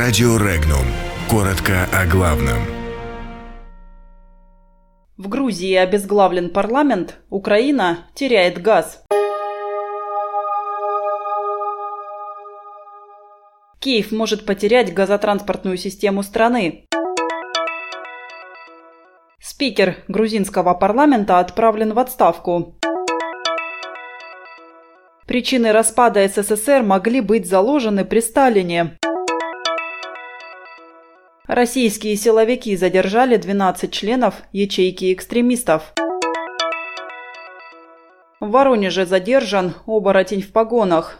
Радио Регнум. Коротко о главном. В Грузии обезглавлен парламент, Украина теряет газ. Киев может потерять газотранспортную систему страны. Спикер грузинского парламента отправлен в отставку. Причины распада СССР могли быть заложены при Сталине. Российские силовики задержали 12 членов ячейки экстремистов. В Воронеже задержан оборотень в погонах.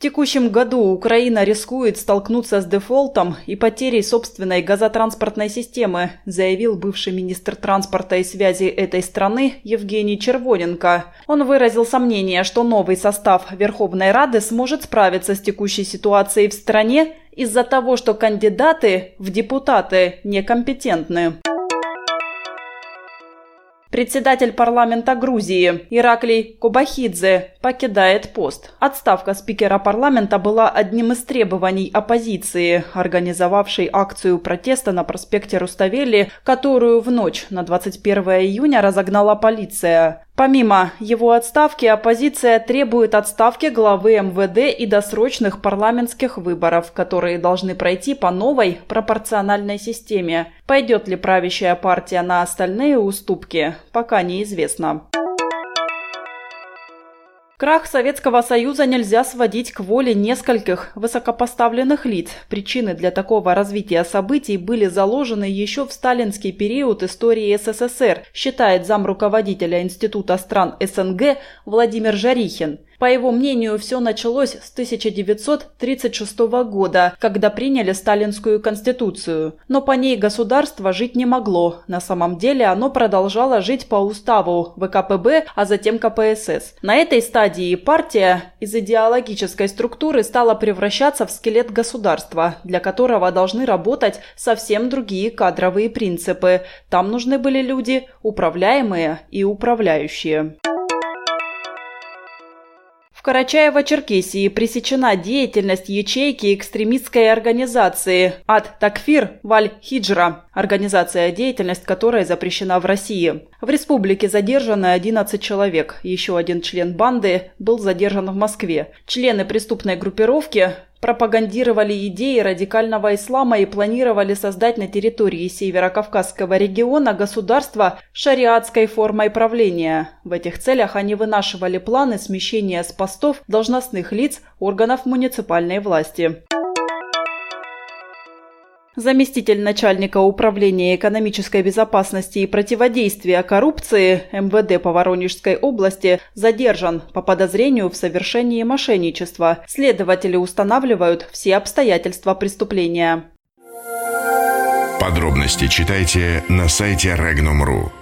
Текущем году Украина рискует столкнуться с дефолтом и потерей собственной газотранспортной системы, заявил бывший министр транспорта и связи этой страны Евгений Червоненко. Он выразил сомнение, что новый состав Верховной Рады сможет справиться с текущей ситуацией в стране из-за того, что кандидаты в депутаты некомпетентны. Председатель парламента Грузии Ираклий Кубахидзе покидает пост. Отставка спикера парламента была одним из требований оппозиции, организовавшей акцию протеста на проспекте Руставели, которую в ночь на 21 июня разогнала полиция. Помимо его отставки, оппозиция требует отставки главы МВД и досрочных парламентских выборов, которые должны пройти по новой пропорциональной системе. Пойдет ли правящая партия на остальные уступки, пока неизвестно. Крах Советского Союза нельзя сводить к воле нескольких высокопоставленных лиц. Причины для такого развития событий были заложены еще в сталинский период истории СССР, считает замруководителя Института стран СНГ Владимир Жарихин. По его мнению, все началось с 1936 года, когда приняли Сталинскую конституцию. Но по ней государство жить не могло. На самом деле оно продолжало жить по уставу ВКПБ, а затем КПСС. На этой стадии партия из идеологической структуры стала превращаться в скелет государства, для которого должны работать совсем другие кадровые принципы. Там нужны были люди управляемые и управляющие. В Карачаево-Черкесии пресечена деятельность ячейки экстремистской организации Ад Такфир Валь Хиджра, организация, деятельность которой запрещена в России. В республике задержаны 11 человек. Еще один член банды был задержан в Москве. Члены преступной группировки пропагандировали идеи радикального ислама и планировали создать на территории Северо-Кавказского региона государство шариатской формой правления. В этих целях они вынашивали планы смещения с постов должностных лиц органов муниципальной власти. Заместитель начальника управления экономической безопасности и противодействия коррупции МВД по Воронежской области задержан по подозрению в совершении мошенничества. Следователи устанавливают все обстоятельства преступления. Подробности читайте на сайте Regnum.ru.